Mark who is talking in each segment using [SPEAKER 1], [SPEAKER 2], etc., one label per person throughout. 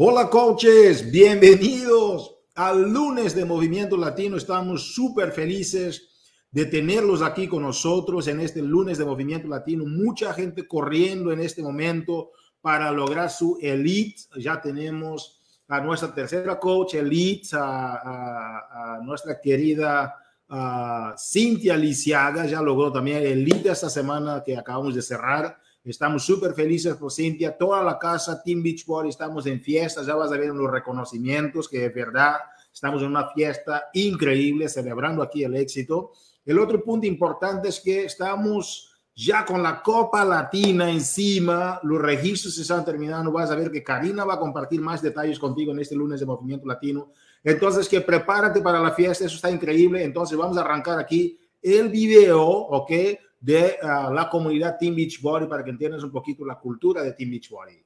[SPEAKER 1] Hola coaches, bienvenidos al lunes de Movimiento Latino. Estamos súper felices de tenerlos aquí con nosotros en este lunes de Movimiento Latino. Mucha gente corriendo en este momento para lograr su elite. Ya tenemos a nuestra tercera coach elite, a, nuestra querida Cintia Lisiaga, ya logró también elite esta semana que acabamos de cerrar. Estamos súper felices por Cintia, toda la casa, Team Beachbody, estamos en fiestas, ya vas a ver los reconocimientos, que de verdad estamos en una fiesta increíble, celebrando aquí el éxito. El otro punto importante es que estamos ya con la Copa Latina encima, los registros se están terminando, vas a ver que Karina va a compartir más detalles contigo en este lunes de Movimiento Latino. Entonces, que prepárate para la fiesta, eso está increíble. Entonces, vamos a arrancar aquí el video, ¿ok? De uh, la comunidad Team Beachbody para que entiendas un poquito la cultura de Team Beachbody.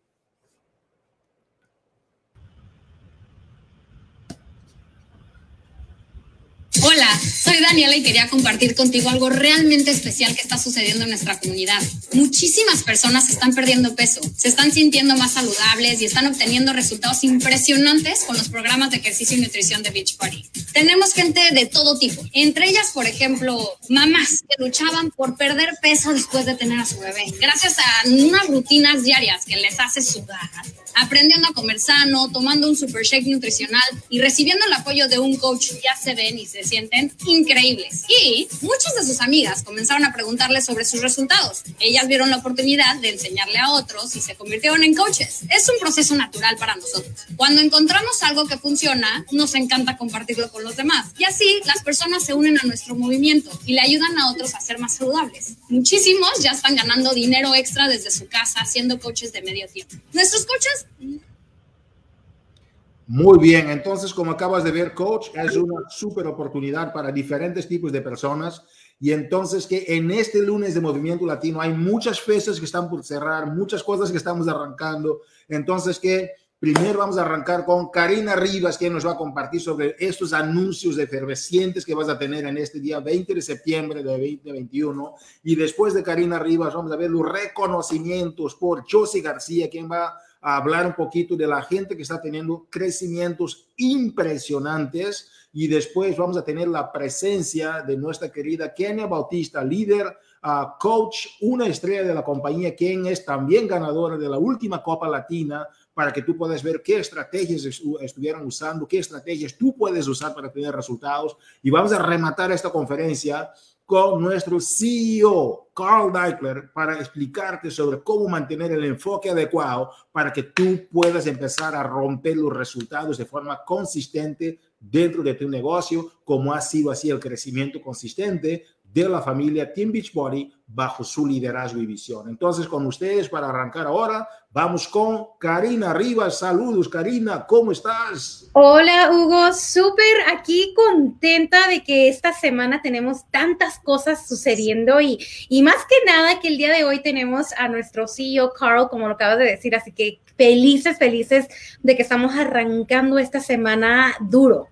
[SPEAKER 2] Hola, soy Daniela y quería compartir contigo algo realmente especial que está sucediendo en nuestra comunidad. Muchísimas personas están perdiendo peso, se están sintiendo más saludables y están obteniendo resultados impresionantes con los programas de ejercicio y nutrición de Beachbody. Tenemos gente de todo tipo, entre ellas, por ejemplo, mamás que luchaban por perder peso después de tener a su bebé, gracias a unas rutinas diarias que les hace sudar, aprendiendo a comer sano, tomando un super shake nutricional y recibiendo el apoyo de un coach, ya se ven y se sienten increíbles. Y muchas de sus amigas comenzaron a preguntarle sobre sus resultados. Ellas vieron la oportunidad de enseñarle a otros y se convirtieron en coaches. Es un proceso natural para nosotros. Cuando encontramos algo que funciona, nos encanta compartirlo con los demás. Y así las personas se unen a nuestro movimiento y le ayudan a otros a ser más saludables. Muchísimos ya están ganando dinero extra desde su casa siendo coaches de medio tiempo. Nuestros coaches
[SPEAKER 1] muy bien, entonces como acabas de ver, coach, es una súper oportunidad para diferentes tipos de personas. Y entonces que en este lunes de Movimiento Latino hay muchas fechas que están por cerrar, muchas cosas que estamos arrancando. Entonces que primero vamos a arrancar con Karina Rivas, que nos va a compartir sobre estos anuncios efervescientes que vas a tener en este día 20 de septiembre de 2021. Y después de Karina Rivas vamos a ver los reconocimientos por Josie García, quien va a hablar un poquito de la gente que está teniendo crecimientos impresionantes y después vamos a tener la presencia de nuestra querida Kenia Bautista, líder, uh, coach, una estrella de la compañía, quien es también ganadora de la última Copa Latina para que tú puedas ver qué estrategias estuvieron usando, qué estrategias tú puedes usar para tener resultados. Y vamos a rematar esta conferencia con nuestro CEO, Carl Deichler, para explicarte sobre cómo mantener el enfoque adecuado para que tú puedas empezar a romper los resultados de forma consistente dentro de tu negocio, como ha sido así el crecimiento consistente de la familia Team Beachbody bajo su liderazgo y visión. Entonces, con ustedes para arrancar ahora, vamos con Karina Rivas. Saludos, Karina, ¿cómo estás?
[SPEAKER 3] Hola, Hugo, súper aquí contenta de que esta semana tenemos tantas cosas sucediendo y, y más que nada que el día de hoy tenemos a nuestro CEO Carl, como lo acabas de decir, así que felices, felices de que estamos arrancando esta semana duro.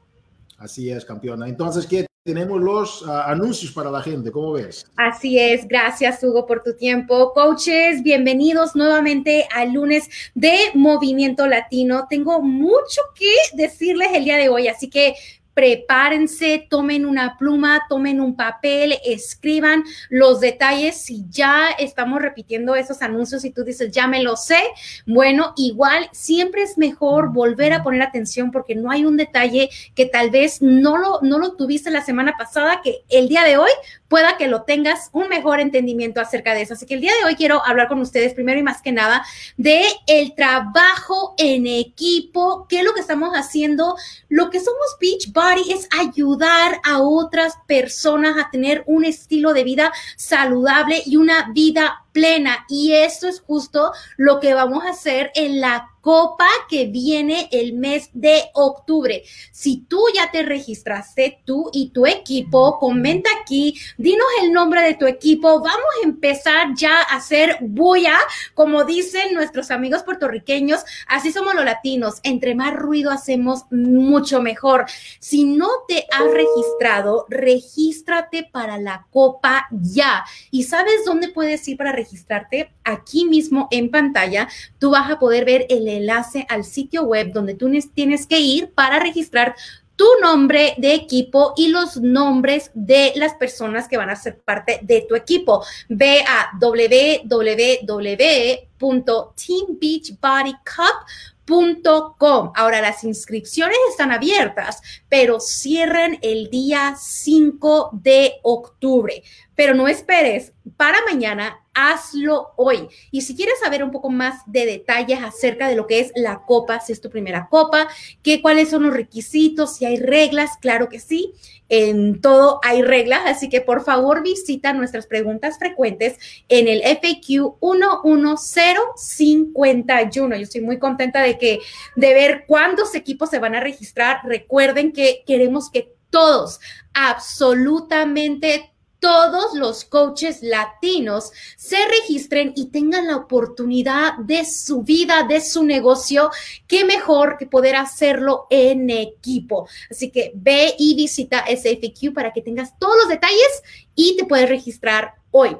[SPEAKER 1] Así es, campeona. Entonces, ¿qué tenemos los ah, anuncios para la gente. ¿Cómo ves?
[SPEAKER 3] Así es. Gracias, Hugo, por tu tiempo. Coaches, bienvenidos nuevamente al lunes de Movimiento Latino. Tengo mucho que decirles el día de hoy, así que prepárense, tomen una pluma, tomen un papel, escriban los detalles. Si ya estamos repitiendo esos anuncios y tú dices, ya me lo sé, bueno, igual siempre es mejor volver a poner atención porque no hay un detalle que tal vez no lo, no lo tuviste la semana pasada que el día de hoy pueda que lo tengas un mejor entendimiento acerca de eso. Así que el día de hoy quiero hablar con ustedes primero y más que nada de el trabajo en equipo, qué es lo que estamos haciendo. Lo que somos Beach Body es ayudar a otras personas a tener un estilo de vida saludable y una vida plena. Y esto es justo lo que vamos a hacer en la copa que viene el mes de octubre. Si tú ya te registraste, tú y tu equipo, comenta aquí, dinos el nombre de tu equipo. Vamos a empezar ya a hacer bulla, como dicen nuestros amigos puertorriqueños. Así somos los latinos. Entre más ruido hacemos, mucho mejor. Si no te has registrado, regístrate para la copa ya. ¿Y sabes dónde puedes ir para registrarte? Aquí mismo en pantalla, tú vas a poder ver el enlace al sitio web donde tú tienes que ir para registrar tu nombre de equipo y los nombres de las personas que van a ser parte de tu equipo. Ve a www.teambeachbodycup.com. Ahora las inscripciones están abiertas, pero cierran el día 5 de octubre. Pero no esperes para mañana hazlo hoy. Y si quieres saber un poco más de detalles acerca de lo que es la copa, si es tu primera copa, qué cuáles son los requisitos, si hay reglas, claro que sí. En todo hay reglas, así que por favor visita nuestras preguntas frecuentes en el FAQ 11051. Yo estoy muy contenta de que de ver cuántos equipos se van a registrar. Recuerden que queremos que todos, absolutamente todos los coaches latinos se registren y tengan la oportunidad de su vida, de su negocio. Qué mejor que poder hacerlo en equipo. Así que ve y visita SFQ para que tengas todos los detalles y te puedes registrar hoy.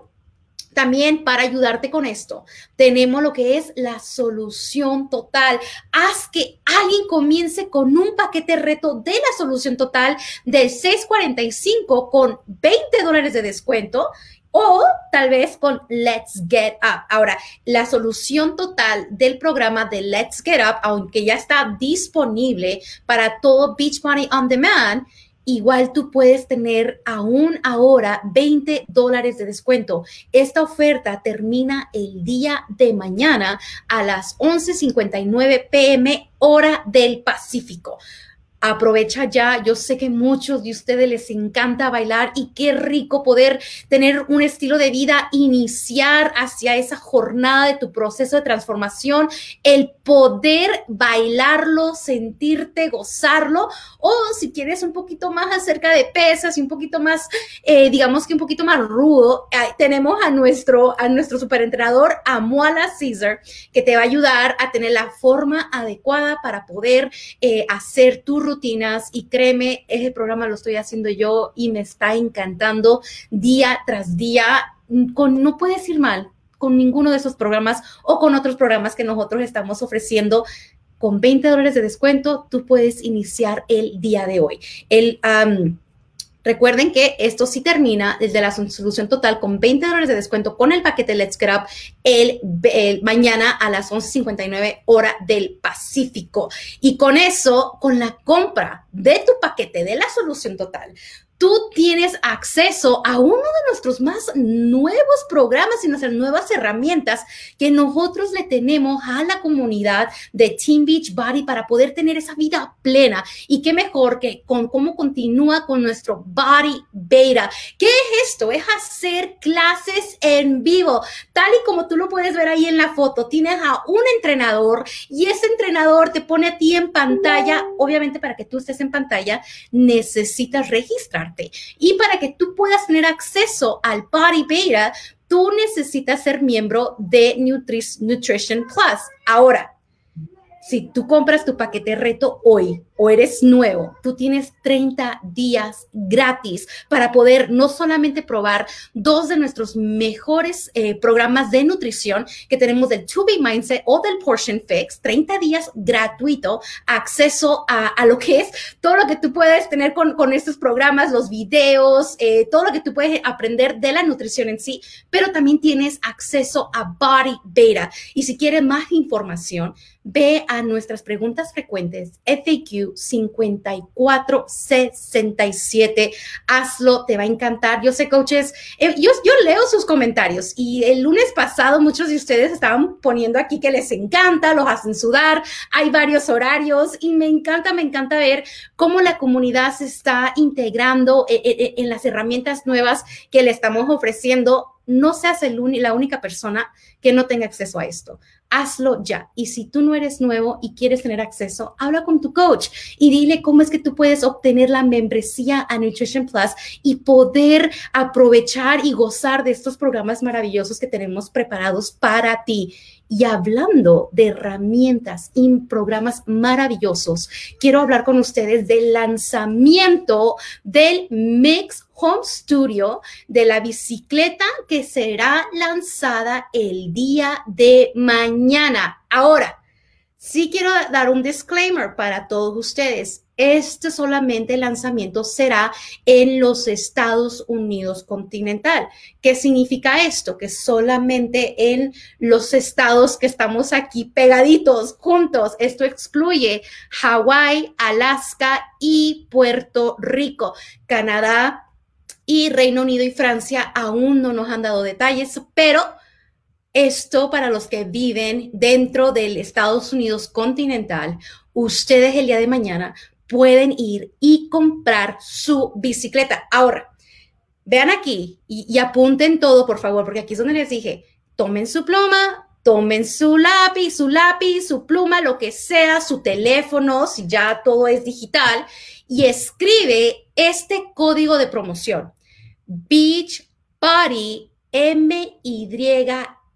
[SPEAKER 3] También para ayudarte con esto, tenemos lo que es la solución total. Haz que alguien comience con un paquete reto de la solución total del 645 con 20 dólares de descuento o tal vez con Let's Get Up. Ahora, la solución total del programa de Let's Get Up, aunque ya está disponible para todo Beachbody On Demand, igual tú puedes tener aún ahora 20 dólares de descuento. Esta oferta termina el día de mañana a las 11:59 pm hora del Pacífico aprovecha ya. Yo sé que muchos de ustedes les encanta bailar y qué rico poder tener un estilo de vida, iniciar hacia esa jornada de tu proceso de transformación, el poder bailarlo, sentirte, gozarlo, o si quieres un poquito más acerca de pesas y un poquito más, eh, digamos que un poquito más rudo, tenemos a nuestro, a nuestro superentrenador, Amuala Caesar, que te va a ayudar a tener la forma adecuada para poder eh, hacer tu rutinas y créeme, ese programa lo estoy haciendo yo y me está encantando día tras día. Con, no puedes ir mal con ninguno de esos programas o con otros programas que nosotros estamos ofreciendo con 20 dólares de descuento, tú puedes iniciar el día de hoy. El, Recuerden que esto sí termina desde la solución total con 20 dólares de descuento con el paquete Let's Get Up el, mañana a las 11.59 hora del Pacífico. Y con eso, con la compra de tu paquete de la solución total, tú tienes acceso a uno de nuestros más nuevos programas y nuestras nuevas herramientas que nosotros le tenemos a la comunidad de Team Beach Body para poder tener esa vida plena. Y qué mejor que con cómo continúa con nuestro Body Beta. ¿Qué es esto? Es hacer clases en vivo, tal y como tú lo puedes ver ahí en la foto. Tienes a un entrenador y ese entrenador te pone a ti en pantalla. Obviamente para que tú estés en pantalla necesitas registrar y para que tú puedas tener acceso al Body Beta, tú necesitas ser miembro de Nutrition Plus. Ahora, si tú compras tu paquete reto hoy, o eres nuevo, tú tienes 30 días gratis para poder no solamente probar dos de nuestros mejores eh, programas de nutrición que tenemos del To Be Mindset o del Portion Fix, 30 días gratuito, acceso a, lo que es todo lo que tú puedes tener con, con estos programas, los videos, eh, todo lo que tú puedes aprender de la nutrición en sí, pero también tienes acceso a Body Beta. Y si quieres más información, ve a nuestras preguntas frecuentes, FAQ 5467. Hazlo, te va a encantar. Yo sé, coaches, eh, yo, yo leo sus comentarios y el lunes pasado muchos de ustedes estaban poniendo aquí que les encanta, los hacen sudar, hay varios horarios y me encanta, me encanta ver cómo la comunidad se está integrando eh, eh, en las herramientas nuevas que le estamos ofreciendo no seas el la única persona que no tenga acceso a esto hazlo ya. Y si tú no eres nuevo y quieres tener acceso, habla con tu coach y dile cómo es que tú puedes obtener la membresía a Nutrition Plus y poder aprovechar y gozar de estos programas maravillosos que tenemos preparados para ti. Y hablando de herramientas y programas maravillosos, quiero hablar con ustedes del lanzamiento del Mix Home Studio de la bicicleta que será lanzada el día de mañana. Ahora, Sí quiero dar un disclaimer para todos ustedes. Este solamente lanzamiento será en los Estados Unidos continental. ¿Qué significa esto? Que solamente en los estados que estamos aquí pegaditos, juntos. Esto excluye Hawái, Alaska y Puerto Rico. Canadá y Reino Unido y Francia aún no nos han dado detalles, pero esto para los que viven dentro del Estados Unidos continental, ustedes el día de mañana pueden ir y comprar su bicicleta. Ahora, vean aquí y, apunten todo, por favor, porque aquí es donde les dije, tomen su pluma, tomen su lápiz, su lápiz, su pluma, lo que sea, su teléfono, si ya todo es digital, y escribe este código de promoción. Beach Party M-Y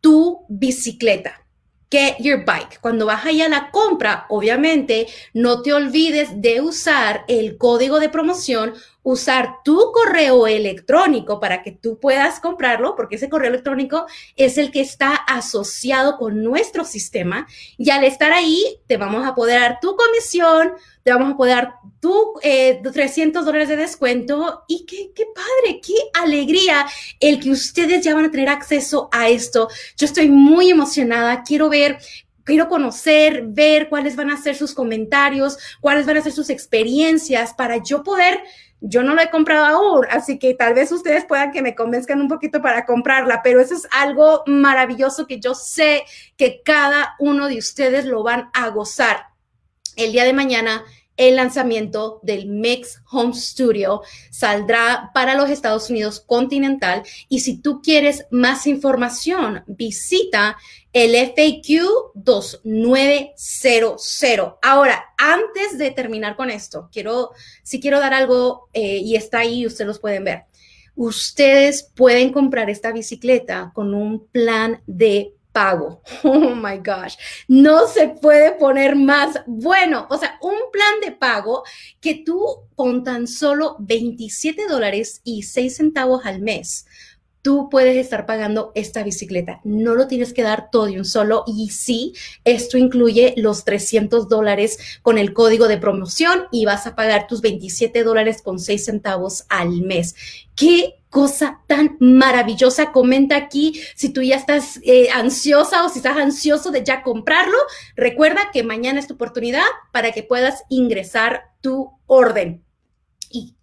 [SPEAKER 3] tu bicicleta. Get your bike. Cuando vas allá a la compra, obviamente no te olvides de usar el código de promoción usar tu correo electrónico para que tú puedas comprarlo, porque ese correo electrónico es el que está asociado con nuestro sistema. Y al estar ahí, te vamos a poder dar tu comisión, vamos a poder dar 300 eh, dólares de descuento. Y qué, qué padre, qué alegría el que ustedes ya van a tener acceso a esto. Yo estoy muy emocionada, quiero ver quiero conocer, ver cuáles van a ser sus comentarios, cuáles van a ser sus experiencias para yo poder yo no lo he comprado aún, así que tal vez ustedes puedan que me convenzcan un poquito para comprarla, pero eso es algo maravilloso que yo sé que cada uno de ustedes lo van a gozar. El día de mañana el lanzamiento del Mix Home Studio saldrá para los Estados Unidos continental y si tú quieres más información, visita el FAQ 2900. Ahora, antes de terminar con esto, quiero, si quiero dar algo eh, y está ahí, ustedes los pueden ver. Ustedes pueden comprar esta bicicleta con un plan de pago. Oh my gosh, no se puede poner más bueno. O sea, un plan de pago que tú con tan solo 27 dólares y 6 centavos al mes tú puedes estar pagando esta bicicleta. No lo tienes que dar todo de un solo. Y sí, esto incluye los 300 dólares con el código de promoción y vas a pagar tus 27 dólares con 6 centavos al mes. ¿Qué cosa tan maravillosa. Comenta aquí si tú ya estás eh, ansiosa o si estás ansioso de ya comprarlo. Recuerda que mañana es tu oportunidad para que puedas ingresar tu orden.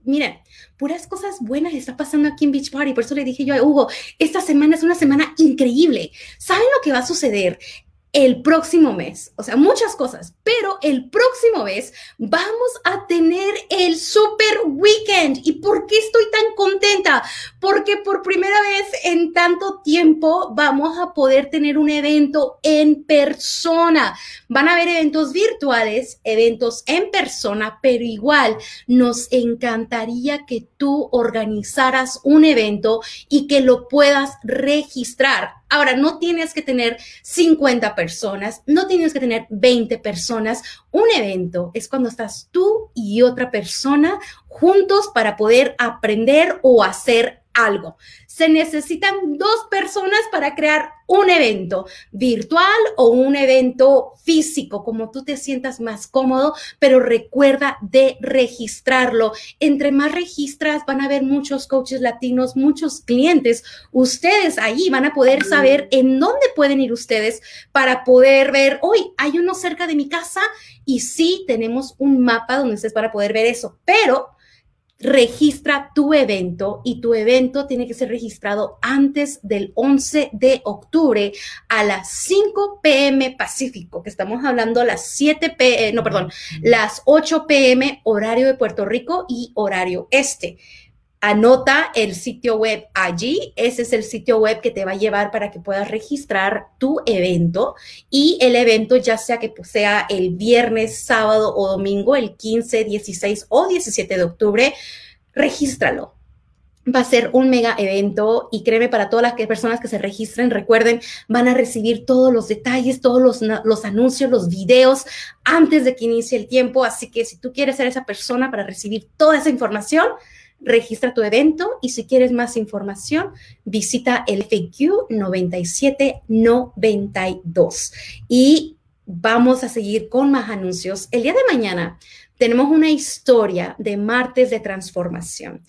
[SPEAKER 3] Y miren, puras cosas buenas está pasando aquí en Beach Party. Por eso le dije yo a Hugo, esta semana es una semana increíble. ¿Saben lo que va a suceder? El próximo mes, o sea, muchas cosas, pero el próximo mes vamos a tener el Super Weekend. ¿Y por qué estoy tan contenta? Porque por primera vez en tanto tiempo vamos a poder tener un evento en persona. Van a haber eventos virtuales, eventos en persona, pero igual nos encantaría que tú organizaras un evento y que lo puedas registrar Ahora, no tienes que tener 50 personas, no tienes que tener 20 personas. Un evento es cuando estás tú y otra persona juntos para poder aprender o hacer algo. Se necesitan dos personas para crear un evento virtual o un evento físico, como tú te sientas más cómodo, pero recuerda de registrarlo. Entre más registras, van a haber muchos coaches latinos, muchos clientes. Ustedes ahí van a poder saber en dónde pueden ir ustedes para poder ver, hoy hay uno cerca de mi casa y sí tenemos un mapa donde ustedes van a poder ver eso, pero registra tu evento y tu evento tiene que ser registrado antes del 11 de octubre a las 5 pm Pacífico, que estamos hablando a las 7 pm, no, perdón, las 8 pm horario de Puerto Rico y horario este. Anota el sitio web allí. Ese es el sitio web que te va a llevar para que puedas registrar tu evento y el evento ya sea que sea el viernes, sábado o domingo, el 15, 16 o 17 de octubre, regístralo Va a ser un mega evento y créeme, para todas las personas que se registren, recuerden, van a recibir todos los detalles, todos los, anuncios, los videos antes de que inicie el tiempo. Así que si tú quieres ser esa persona para recibir toda esa información, registra tu evento y si quieres más información, visita el FAQ 9792. Y vamos a seguir con más anuncios. El día de mañana tenemos una historia de martes de transformación.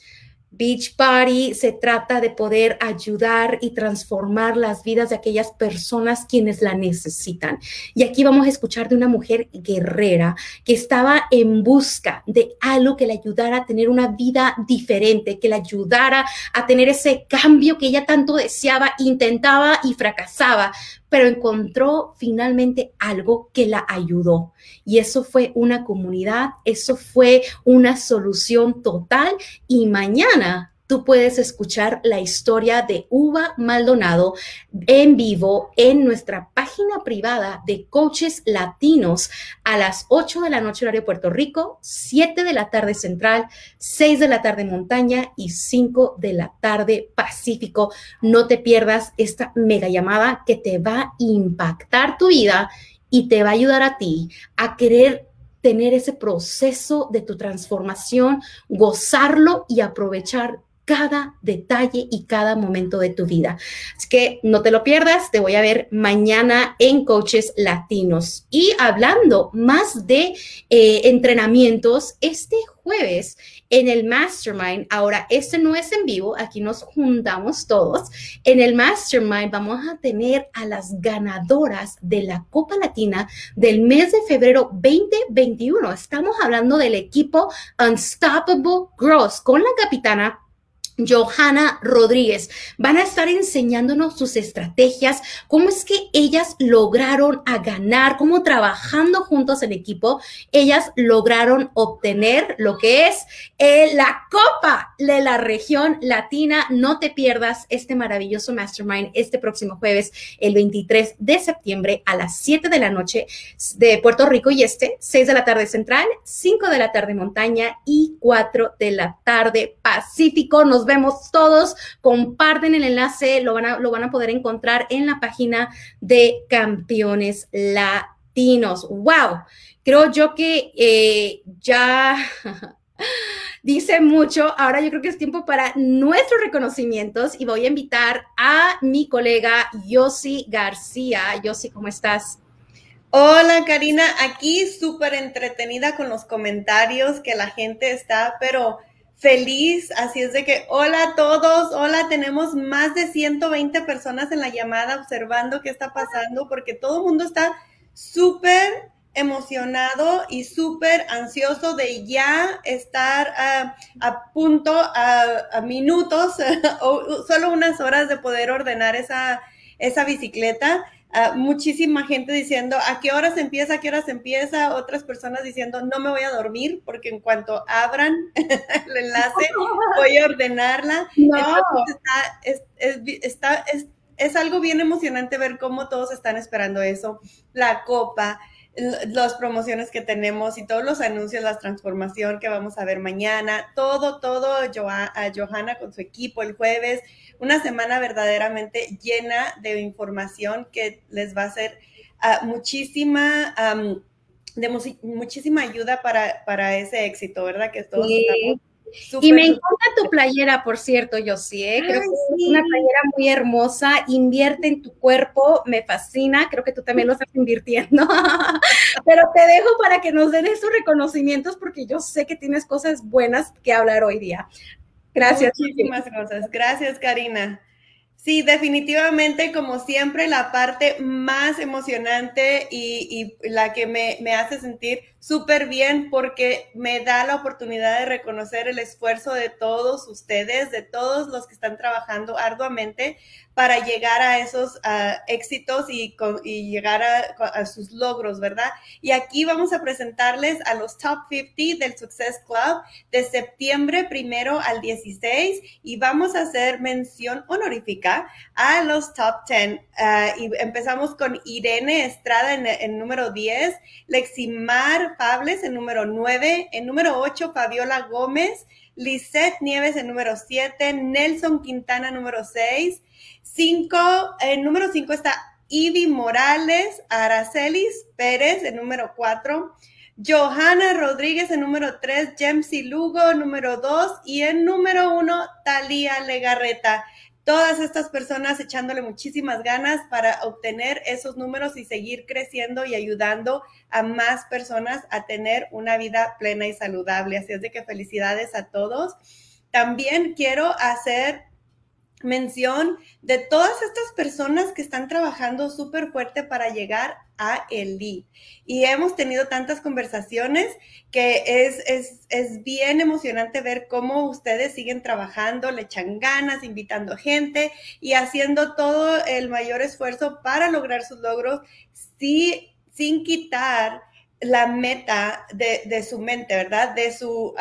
[SPEAKER 3] Beach Party se trata de poder ayudar y transformar las vidas de aquellas personas quienes la necesitan. Y aquí vamos a escuchar de una mujer guerrera que estaba en busca de algo que le ayudara a tener una vida diferente, que le ayudara a tener ese cambio que ella tanto deseaba, intentaba y fracasaba, pero encontró finalmente algo que la ayudó. Y eso fue una comunidad, eso fue una solución total. Y mañana tú puedes escuchar la historia de Uva Maldonado en vivo en nuestra página privada de coaches latinos a las 8 de la noche horario Puerto Rico, 7 de la tarde central, 6 de la tarde montaña y 5 de la tarde pacífico. No te pierdas esta mega llamada que te va a impactar tu vida y te va a ayudar a ti a querer tener ese proceso de tu transformación, gozarlo y aprovechar cada detalle y cada momento de tu vida. Así que no te lo pierdas, te voy a ver mañana en Coaches Latinos. Y hablando más de eh, entrenamientos, este jueves en el Mastermind, ahora este no es en vivo, aquí nos juntamos todos. En el Mastermind vamos a tener a las ganadoras de la Copa Latina del mes de febrero 2021. Estamos hablando del equipo Unstoppable Girls con la capitana Johanna Rodríguez. Van a estar enseñándonos sus estrategias, cómo es que ellas lograron a ganar, cómo trabajando juntos en equipo, ellas lograron obtener lo que es eh, la Copa de la región latina. No te pierdas este maravilloso mastermind este próximo jueves, el 23 de septiembre a las 7 de la noche de Puerto Rico y este, 6 de la tarde central, 5 de la tarde montaña y 4 de la tarde pacífico. Nos vemos todos. Comparten el enlace, lo van a, lo van a poder encontrar en la página de Campeones Latinos. ¡Wow! Creo yo que eh, ya dice mucho. Ahora yo creo que es tiempo para nuestros reconocimientos y voy a invitar a mi colega Yossi García. Yossi, ¿cómo estás?
[SPEAKER 4] Hola Karina, aquí súper entretenida con los comentarios que la gente está, pero feliz. Así es de que, hola a todos, hola, tenemos más de 120 personas en la llamada observando qué está pasando porque todo el mundo está súper emocionado y súper ansioso de ya estar a punto, a, minutos o solo unas horas de poder ordenar esa, esa bicicleta. Muchísima gente diciendo a qué horas empieza, a qué horas empieza, otras personas diciendo no me voy a dormir porque en cuanto abran el enlace voy a ordenarla. está, es, es, algo bien emocionante ver cómo todos están esperando eso, la copa, las promociones que tenemos y todos los anuncios, la transformación que vamos a ver mañana, todo, todo, a Johanna con su equipo el jueves una semana verdaderamente llena de información que les va a ser ah, muchísima, de muchísima ayuda para, para, ese éxito, ¿verdad? Que todos
[SPEAKER 3] y me encanta tu playera, por cierto, yo sí, ¿eh? creo que es una playera muy hermosa, invierte en tu cuerpo, me fascina, creo que tú también lo estás invirtiendo, pero te dejo para que nos den esos reconocimientos porque yo sé que tienes cosas buenas que hablar hoy día. Gracias.
[SPEAKER 4] Muchísimas cosas. Gracias, Karina. Sí, definitivamente, como siempre, la parte más emocionante y, la que me, me hace sentir súper bien porque me da la oportunidad de reconocer el esfuerzo de todos ustedes, de todos los que están trabajando arduamente para llegar a esos éxitos y, llegar a, sus logros, ¿verdad? Y aquí vamos a presentarles a los Top 50 del Success Club de septiembre primero al 16 y vamos a hacer mención honorífica a los Top 10. Ah, y empezamos con Irene Estrada en número 10, Leximar Pables en número 9, en número 8 Fabiola Gómez, Lisette Nieves en número 7, Nelson Quintana número 6, Cinco, en número cinco está Ivy Morales, Aracelis Pérez, en número cuatro. Johanna Rodríguez en número tres, Jemsy Lugo número dos y en número uno, Talía Legarreta. Todas estas personas echándole muchísimas ganas para obtener esos números y seguir creciendo y ayudando a más personas a tener una vida plena y saludable. Así es de que felicidades a todos. También quiero hacer mención de todas estas personas que están trabajando súper fuerte para llegar a el lead. Y hemos tenido tantas conversaciones que es, es, bien emocionante ver cómo ustedes siguen trabajando, le echan ganas, invitando gente y haciendo todo el mayor esfuerzo para lograr sus logros sí, sin quitar la meta de, su mente, ¿verdad? De su,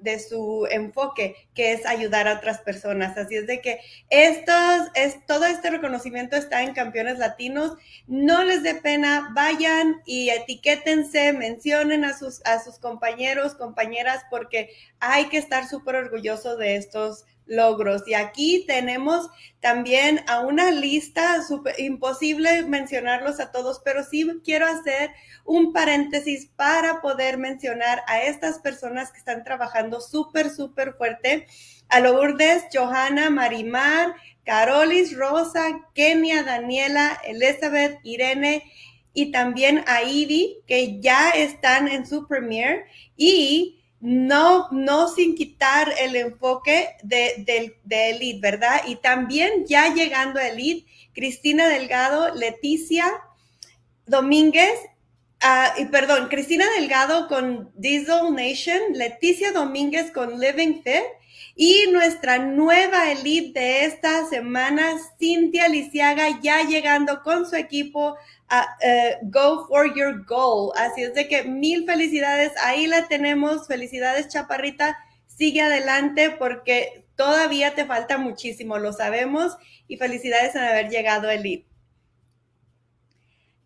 [SPEAKER 4] de su enfoque, que es ayudar a otras personas. Así es de que estos, es, todo este reconocimiento está en Campeones Latinos. No les dé pena, vayan y etiquétense, mencionen a sus, a sus compañeros, compañeras, porque hay que estar súper orgullosos de estos logros. Y aquí tenemos también a una lista, super, imposible mencionarlos a todos, pero sí quiero hacer un paréntesis para poder mencionar a estas personas que están trabajando súper, súper fuerte. A Lourdes, Johanna, Marimar, Carolis, Rosa, Kenia, Daniela, Elizabeth, Irene y también a Ivy, que ya están en su premier. Y no, no sin quitar el enfoque de, de, Elite, ¿verdad? Y también ya llegando a Elite, Cristina Delgado, Leticia Domínguez, ah, y perdón, Cristina Delgado con Diesel Nation, Leticia Domínguez con Living Fit y nuestra nueva Elite de esta semana, Cintia Lisiaga, ya llegando con su equipo eh, go for your goal. Así es de que mil felicidades. Ahí la tenemos. Felicidades, Chaparrita. Sigue adelante porque todavía te falta muchísimo, lo sabemos. Y felicidades en haber llegado a Elite.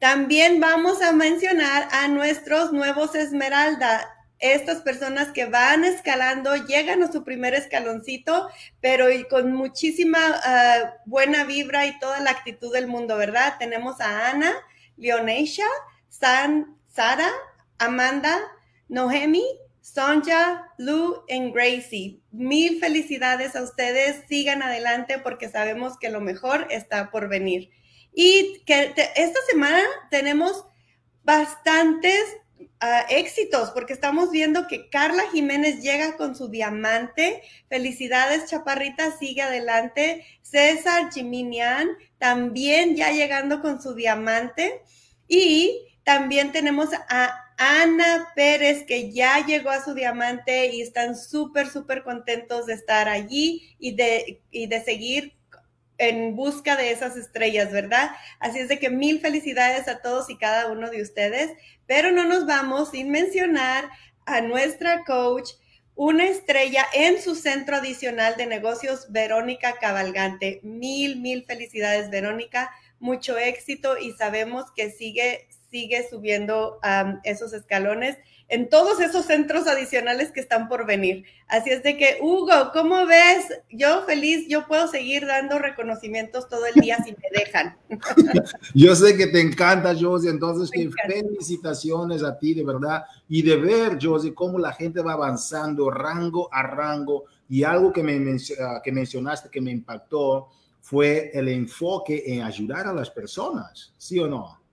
[SPEAKER 4] También vamos a mencionar a nuestros nuevos Esmeralda. Estas personas que van escalando, llegan a su primer escaloncito, pero con muchísima ah, buena vibra y toda la actitud del mundo, ¿verdad? Tenemos a Ana, Leonisha, San, Sara, Amanda, Noemi, Sonja, Lou y Gracie. Mil felicidades a ustedes. Sigan adelante porque sabemos que lo mejor está por venir. Y que esta semana tenemos bastantes éxitos porque estamos viendo que Carla Jiménez llega con su diamante. Felicidades, Chaparrita, sigue adelante. César Jiminian también ya llegando con su diamante. Y también tenemos a Ana Pérez, que ya llegó a su diamante y están súper, súper contentos de estar allí y de, y de seguir en busca de esas estrellas, ¿verdad? Así es de que mil felicidades a todos y cada uno de ustedes, pero no nos vamos sin mencionar a nuestra coach, una estrella en su centro adicional de negocios, Verónica Cabalgante. Mil, mil felicidades, Verónica. Mucho éxito y sabemos que sigue, sigue subiendo esos escalones en todos esos centros adicionales que están por venir. Así es de que, Hugo, ¿cómo ves? Yo feliz, yo puedo seguir dando reconocimientos todo el día si me dejan.
[SPEAKER 1] yo sé que te encanta, Josie, entonces felicitaciones a ti, de verdad, y de ver, Josie, cómo la gente va avanzando rango a rango, y algo que, me, ah, que mencionaste que me impactó fue el enfoque en ayudar a las personas, ¿sí o no?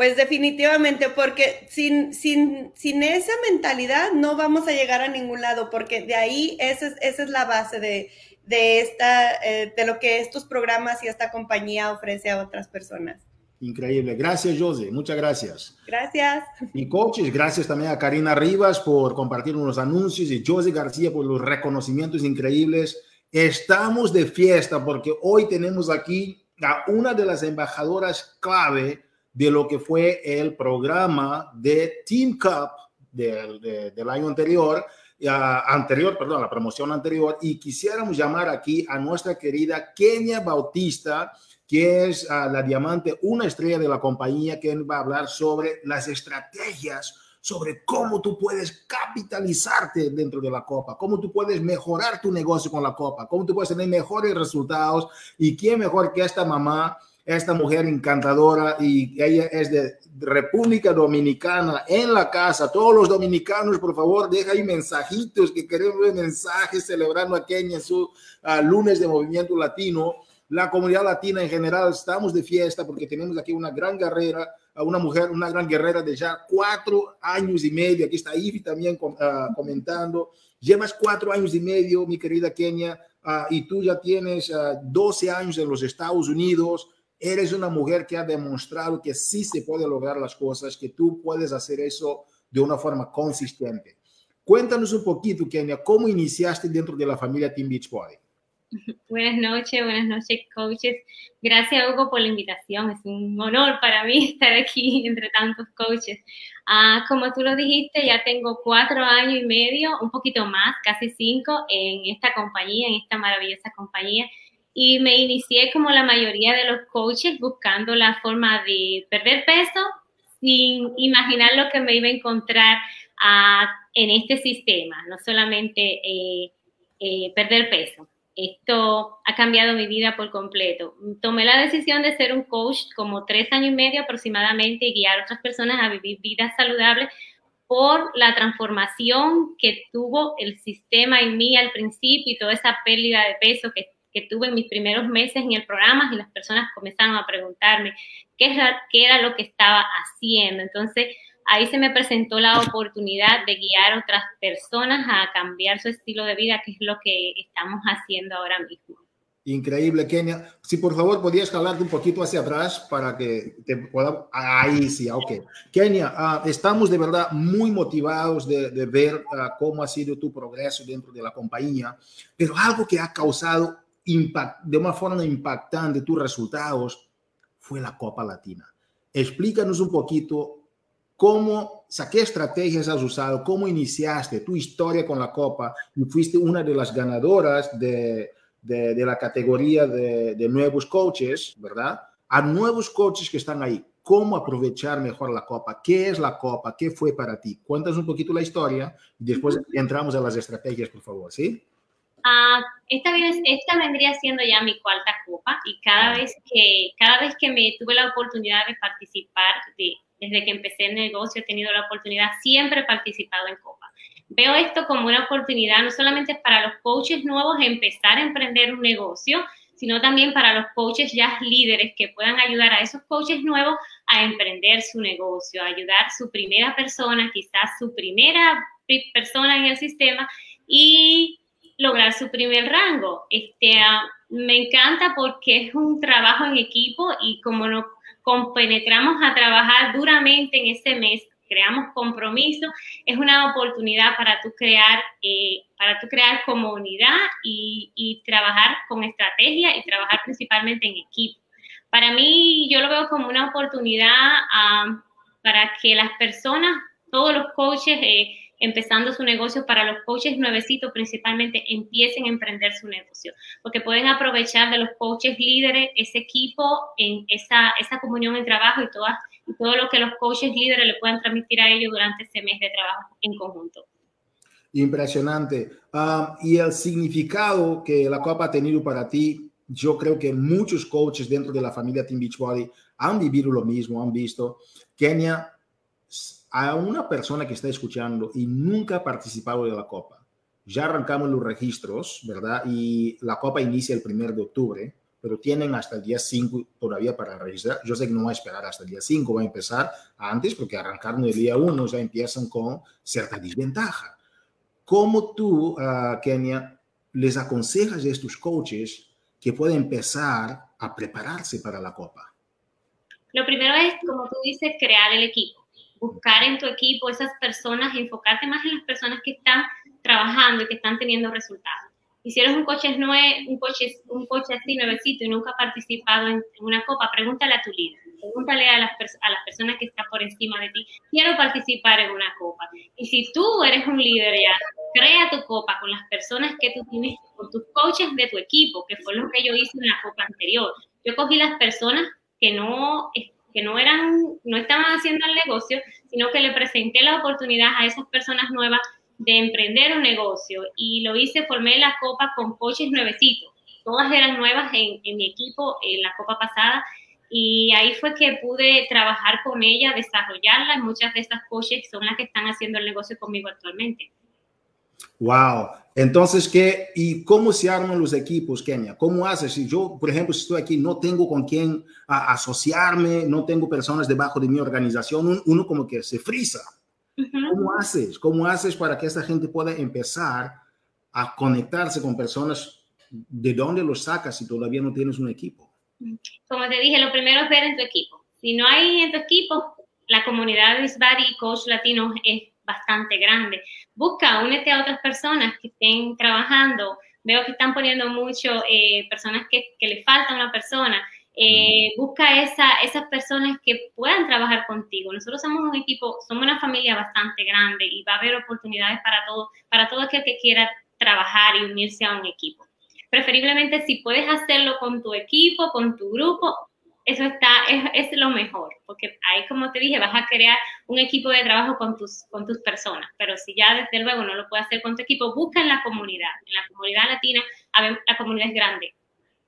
[SPEAKER 4] Pues definitivamente, porque sin, sin, sin esa mentalidad no vamos a llegar a ningún lado, porque de ahí esa es, esa es la base de, de, esta, eh, de lo que estos programas y esta compañía ofrece a otras personas.
[SPEAKER 1] Increíble. Gracias, José. Muchas gracias.
[SPEAKER 4] Gracias.
[SPEAKER 1] Y coaches, gracias también a Karina Rivas por compartir unos anuncios y José García por los reconocimientos increíbles. Estamos de fiesta porque hoy tenemos aquí a una de las embajadoras clave de lo que fue el programa de Team Cup del, del año anterior, anterior, perdón, la promoción anterior, y quisiéramos llamar aquí a nuestra querida Kenia Bautista, que es ah, la diamante, una estrella de la compañía, que va a hablar sobre las estrategias, sobre cómo tú puedes capitalizarte dentro de la copa, cómo tú puedes mejorar tu negocio con la copa, cómo tú puedes tener mejores resultados y quién mejor que esta mamá, esta mujer encantadora y ella es de República Dominicana en la casa. Todos los dominicanos, por favor, deja ahí mensajitos que queremos ver mensajes celebrando a Kenia su ah, lunes de movimiento latino la comunidad latina en general estamos de fiesta porque tenemos aquí una gran guerrera, una mujer, una gran guerrera de ya cuatro años y medio. Aquí está Ivy también ah, comentando. Llevas cuatro años y medio, mi querida Kenia, ah, y tú ya tienes 12 ah, años en los Estados Unidos. Eres una mujer que ha demostrado que sí se puede lograr las cosas, que tú puedes hacer eso de una forma consistente. Cuéntanos un poquito, Kenia, cómo iniciaste dentro de la familia Team Beachbody.
[SPEAKER 5] Buenas noches, buenas noches, coaches. Gracias, Hugo, por la invitación. Es un honor para mí estar aquí entre tantos coaches. Ah, como tú lo dijiste, ya tengo cuatro años y medio, un poquito más, casi cinco, en esta compañía, en esta maravillosa compañía. Y me inicié como la mayoría de los coaches buscando la forma de perder peso sin imaginar lo que me iba a encontrar ah, en este sistema, no solamente eh, eh, perder peso. Esto ha cambiado mi vida por completo. Tomé la decisión de ser un coach como tres años y medio aproximadamente y guiar a otras personas a vivir vidas saludables por la transformación que tuvo el sistema en mí al principio y toda esa pérdida de peso que, que tuve en mis primeros meses en el programa y las personas comenzaron a preguntarme qué qué era lo que estaba haciendo. Entonces, ahí se me presentó la oportunidad de guiar a otras personas a cambiar su estilo de vida, que es lo que estamos haciendo ahora mismo.
[SPEAKER 1] Increíble, Kenia. Si por favor podías jalarte un poquito hacia atrás para que te pueda... Ahí sí, ok. Kenia, ah, estamos de verdad muy motivados de, ver ah, cómo ha sido tu progreso dentro de la compañía, pero algo que ha causado impact, de una forma impactante tus resultados fue la Copa Latina. Explícanos un poquito cómo, qué estrategias has usado, cómo iniciaste tu historia con la Copa y fuiste una de las ganadoras de, de, la categoría de, de, nuevos coaches, ¿verdad? A nuevos coaches que están ahí, cómo aprovechar mejor la Copa, qué es la Copa, qué fue para ti. Cuéntanos un poquito la historia y después entramos a las estrategias, por favor, ¿sí?
[SPEAKER 5] Uh, esta, esta vendría siendo ya mi cuarta copa y cada vez que cada vez que me tuve la oportunidad de participar de, desde que empecé el negocio he tenido la oportunidad, siempre he participado en Copa. Veo esto como una oportunidad no solamente para los coaches nuevos empezar a emprender un negocio, sino también para los coaches ya líderes que puedan ayudar a esos coaches nuevos a emprender su negocio, a ayudar a su primera persona, quizás su primera persona en el sistema y lograr su primer rango. Este, ah, me encanta porque es un trabajo en equipo y como no compenetramos a trabajar duramente en ese mes, creamos compromiso, es una oportunidad para tú crear, eh, para tú crear comunidad y, y, trabajar con estrategia y trabajar principalmente en equipo. Para mí, yo lo veo como una oportunidad ah, para que las personas, todos los coaches, eh, empezando su negocio para los coaches nuevecitos principalmente empiecen a emprender su negocio, porque pueden aprovechar de los coaches líderes ese equipo en esa, esa comunión en trabajo y, todas, todo lo que los coaches líderes le puedan transmitir a ellos durante ese mes de trabajo en conjunto.
[SPEAKER 1] Impresionante. Ah, y el significado que la Copa ha tenido para ti, yo creo que muchos coaches dentro de la familia Team Beachbody han vivido lo mismo, han visto. Kenia a una persona que está escuchando y nunca ha participado de la Copa, ya arrancamos los registros, ¿verdad? Y la Copa inicia el 1 de octubre, pero tienen hasta el día 5 todavía para registrar. Yo sé que no va a esperar hasta el día 5, va a empezar antes porque arrancaron el día 1, ya empiezan con cierta desventaja. ¿Cómo tú, uh, Kenia, les aconsejas a estos coaches que pueden empezar a prepararse para la Copa?
[SPEAKER 5] Lo primero es, como tú dices, crear el equipo. Buscar en tu equipo esas personas, enfocarte más en las personas que están trabajando y que están teniendo resultados. Y si eres un coche, un coche, un coche así nuevecito y nunca ha participado en, una copa, pregúntale a tu líder, pregúntale a las, a las personas que están por encima de ti, quiero participar en una copa. Y si tú eres un líder ya, crea tu copa con las personas que tú tienes, con tus coaches de tu equipo, que fue lo que yo hice en la copa anterior. Yo cogí las personas que no, que no eran, no estaban haciendo el negocio, sino que le presenté la oportunidad a esas personas nuevas de emprender un negocio y lo hice, formé la copa con coches nuevecitos. Todas eran nuevas en, mi equipo en la copa pasada y ahí fue que pude trabajar con ella, desarrollarla. Muchas de estas coaches son las que están haciendo el negocio conmigo actualmente.
[SPEAKER 1] Wow. Entonces, ¿qué y cómo se arman los equipos, Kenia? ¿Cómo haces? Si yo, por ejemplo, si estoy aquí, no tengo con quién asociarme, no tengo personas debajo de mi organización, uno como que se frisa. ¿Cómo haces? ¿Cómo haces para que esta gente pueda empezar a conectarse con personas? ¿De dónde los sacas si todavía no tienes un equipo?
[SPEAKER 5] Como te dije, lo primero es ver en tu equipo. Si no hay en tu equipo, la comunidad de Isbari y Coach Latino es bastante grande. Busca, únete a otras personas que estén trabajando. Veo que están poniendo mucho eh, personas que, que le falta una persona eh, busca esa, esas personas que puedan trabajar contigo. Nosotros somos un equipo, somos una familia bastante grande y va a haber oportunidades para todo, para todo aquel que quiera trabajar y unirse a un equipo. Preferiblemente si puedes hacerlo con tu equipo, con tu grupo, eso está, es, es, lo mejor, porque ahí, como te dije, vas a crear un equipo de trabajo con tus, con tus personas, pero si ya desde luego no lo puedes hacer con tu equipo, busca en la comunidad. En la comunidad latina, a ver, la comunidad es grande.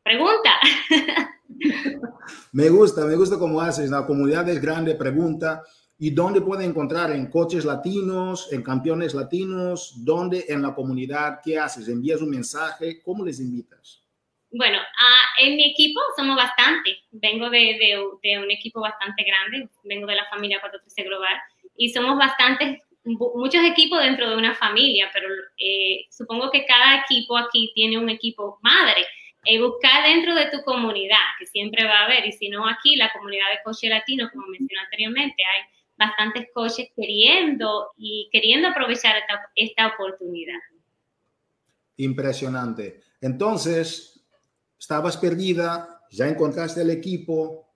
[SPEAKER 5] Pregunta.
[SPEAKER 1] me gusta, me gusta cómo haces. La comunidad es grande, pregunta. ¿Y dónde puede encontrar? ¿En coches latinos? ¿En campeones latinos? ¿Dónde en la comunidad? ¿Qué haces? ¿Envías un mensaje? ¿Cómo les invitas?
[SPEAKER 5] Bueno, uh, en mi equipo somos bastante. Vengo de, un equipo bastante grande. Vengo de la familia 413 Global. Y somos bastantes, muchos equipos dentro de una familia, pero eh, supongo que cada equipo aquí tiene un equipo madre eh, buscar dentro de tu comunidad, que siempre va a haber, y si no aquí, la comunidad de coches latinos, como mencioné anteriormente, hay bastantes coches queriendo y queriendo aprovechar esta oportunidad.
[SPEAKER 1] Impresionante. Entonces, estabas perdida, ya encontraste el equipo,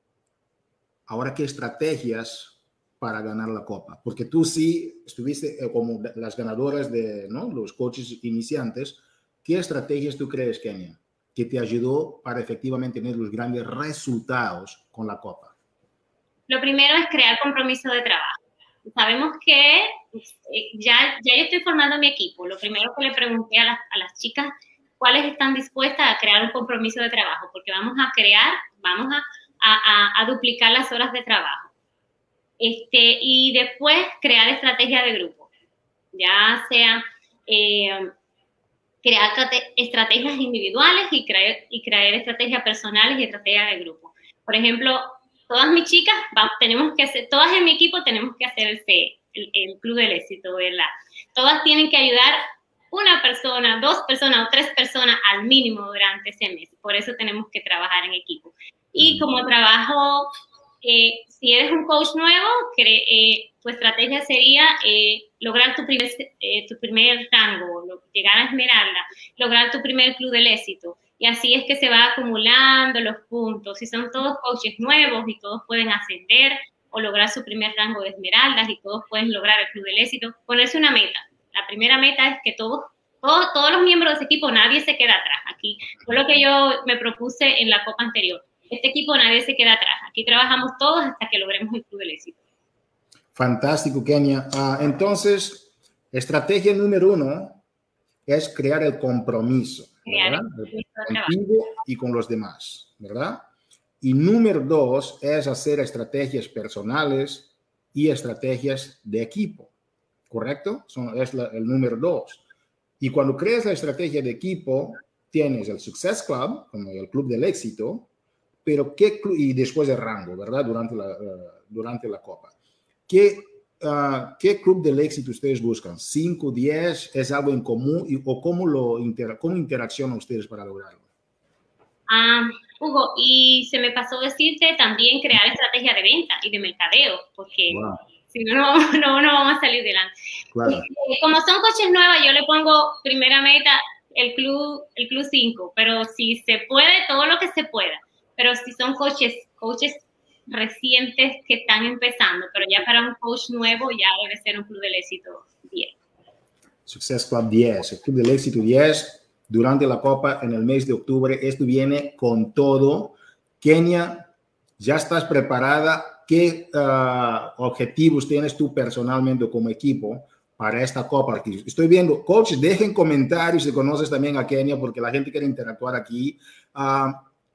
[SPEAKER 1] ahora qué estrategias para ganar la copa, porque tú sí estuviste eh, como las ganadoras de ¿no? los coches iniciantes. ¿Qué estrategias tú crees, Kenia? que te ayudó para efectivamente tener los grandes resultados con la Copa?
[SPEAKER 5] Lo primero es crear compromiso de trabajo. Sabemos que eh, ya, ya yo estoy formando mi equipo. Lo primero que le pregunté a las, a las chicas, ¿cuáles están dispuestas a crear un compromiso de trabajo? Porque vamos a crear, vamos a, a, a duplicar las horas de trabajo. Este, y después crear estrategias de grupo, ya sea eh, crear estrategias individuales y crear, y crear estrategias personales y estrategias de grupo. Por ejemplo, todas mis chicas, vamos, tenemos que hacer, todas en mi equipo tenemos que hacer el C, el, Club del Éxito, ¿verdad? Todas tienen que ayudar una persona, dos personas o tres personas al mínimo durante ese mes. Por eso tenemos que trabajar en equipo. Y como trabajo, eh, si eres un coach nuevo, eh, tu estrategia sería eh, lograr tu primer, eh, tu primer rango, llegar a Esmeralda, lograr tu primer club del éxito. Y así es que se va acumulando los puntos. Si son todos coaches nuevos y todos pueden ascender o lograr su primer rango de Esmeraldas y todos pueden lograr el club del éxito, ponerse una meta. La primera meta es que todos, todos, todos los miembros de ese equipo, nadie se queda atrás. Aquí fue lo que yo me propuse en la copa anterior. Este equipo nadie se queda atrás. Aquí trabajamos todos hasta que logremos el club del éxito.
[SPEAKER 1] Fantástico, Kenia. Ah, entonces, estrategia número uno es crear el compromiso. Contigo y con los demás, ¿verdad? Y número dos es hacer estrategias personales y estrategias de equipo, ¿correcto? Son, es el número dos. Y cuando creas la estrategia de equipo, tienes el Success Club, como el club del éxito, pero qué y después el rango, ¿verdad? Durante la, uh, durante la copa. ¿Qué uh, ¿qué club del éxito ustedes buscan? ¿5, 10? ¿Es algo en común? Y, ¿O cómo, lo inter cómo interaccionan ustedes para lograrlo?
[SPEAKER 5] Um, Hugo, y se me pasó decirte también crear estrategia de venta y de mercadeo, porque wow. Si no, no, no vamos a salir delante. Claro. Como son coches nuevas, yo le pongo primera meta el club el club 5, pero si se puede, todo lo que se pueda. Pero si son coches, coches recientes que están empezando, pero ya para un coach nuevo ya debe ser un club del éxito 10.
[SPEAKER 1] Success Club 10, el club del éxito 10 durante la Copa en el mes de octubre. Esto viene con todo. Kenia, ¿ya estás preparada? ¿Qué uh, objetivos tienes tú personalmente como equipo para esta Copa? Estoy viendo, coaches, dejen comentarios si conoces también a Kenia, porque la gente quiere interactuar aquí. Uh,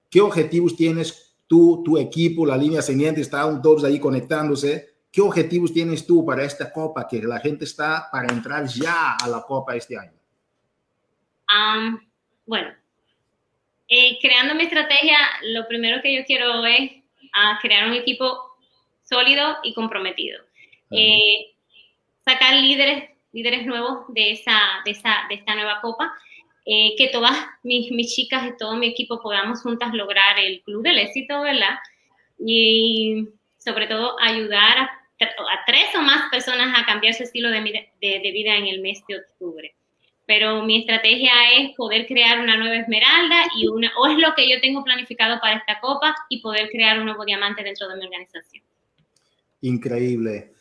[SPEAKER 1] ¿Qué objetivos tienes tú, tu equipo, la línea siguiente? Están todos ahí conectándose. ¿Qué objetivos tienes tú para esta Copa? Que la gente está para entrar ya a la Copa este año.
[SPEAKER 5] Um, bueno, eh, creando mi estrategia, lo primero que yo quiero es uh, crear un equipo sólido y comprometido. Uh -huh. eh, sacar líderes, líderes nuevos de, esa, de, esa, de esta nueva copa. Eh, que todas mis, mis, chicas y todo mi equipo podamos juntas lograr el club del éxito, ¿verdad? Y sobre todo ayudar a, a tres o más personas a cambiar su estilo de, de, de vida en el mes de octubre pero mi estrategia es poder crear una nueva esmeralda y una, o es lo que yo tengo planificado para esta copa y poder crear un nuevo diamante dentro de mi organización.
[SPEAKER 1] Increíble.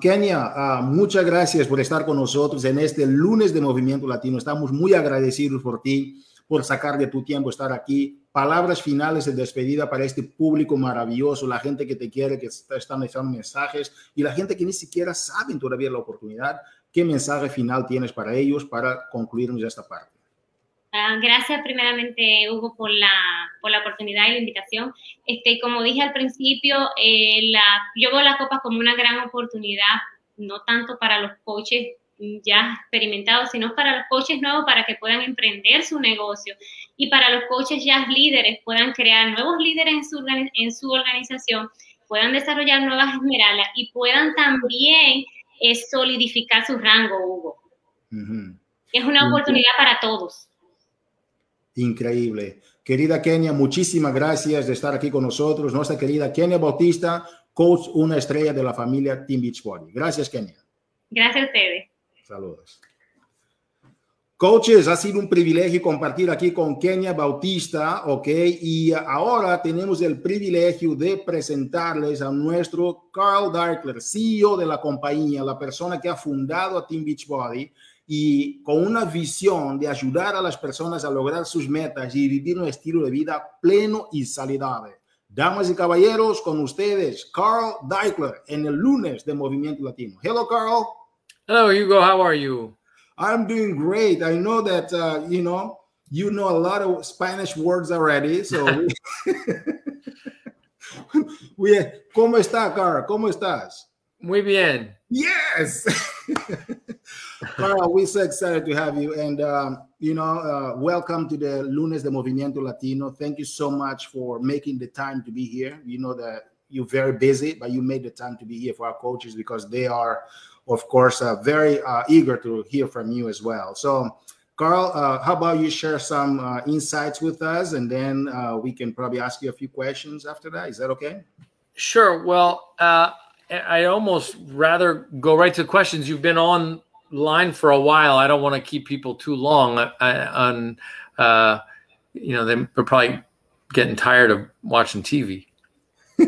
[SPEAKER 1] Kenia, muchas gracias por estar con nosotros en este lunes de Movimiento Latino. Estamos muy agradecidos por ti, por sacar de tu tiempo estar aquí. Palabras finales de despedida para este público maravilloso, la gente que te quiere, que están dejando mensajes y la gente que ni siquiera saben todavía la oportunidad. ¿Qué mensaje final tienes para ellos para concluirnos esta parte?
[SPEAKER 5] Uh, gracias primeramente, Hugo, por la, por la oportunidad y la invitación. Este, como dije al principio, eh, la, yo veo la Copa como una gran oportunidad, no tanto para los coaches ya experimentados, sino para los coaches nuevos para que puedan emprender su negocio y para los coaches ya líderes puedan crear nuevos líderes en su, en su organización, puedan desarrollar nuevas esmeraldas y puedan también es solidificar su rango, Hugo. Uh -huh. Es una oportunidad para todos.
[SPEAKER 1] Increíble. Querida Kenia, muchísimas gracias de estar aquí con nosotros. Nuestra querida Kenia Bautista, coach, una estrella de la familia Team Beachbody. Gracias, Kenia.
[SPEAKER 5] Gracias a ustedes.
[SPEAKER 1] Saludos. Coaches, ha sido un privilegio compartir aquí con Kenia Bautista, ¿ok? Y ahora tenemos el privilegio de presentarles a nuestro Carl Darkler, CEO de la compañía, la persona que ha fundado a Team Beachbody y con una visión de ayudar a las personas a lograr sus metas y vivir un estilo de vida pleno y saludable. Damas y caballeros, con ustedes, Carl Deichler, en el lunes de Movimiento Latino. Hello, Carl.
[SPEAKER 6] Hello, Hugo. How are you?
[SPEAKER 1] I'm doing great. I know that uh, you know you know a lot of Spanish words already. So, we, ¿cómo está, Carl? ¿Cómo estás?
[SPEAKER 6] Muy bien.
[SPEAKER 1] Yes, Carl. We're so excited to have you, and um, you know, uh, welcome to the Lunes de Movimiento Latino. Thank you so much for making the time to be here. You know that you're very busy, but you made the time to be here for our coaches because they are of course, uh, very uh, eager to hear from you as well. So, Carl, uh, how about you share some uh, insights with us, and then uh, we can probably ask you a few questions after that. Is that okay?
[SPEAKER 6] Sure. Well, uh, I almost rather go right to questions. You've been on line for a while. I don't want to keep people too long on. Uh, you know, they're probably getting tired of watching TV.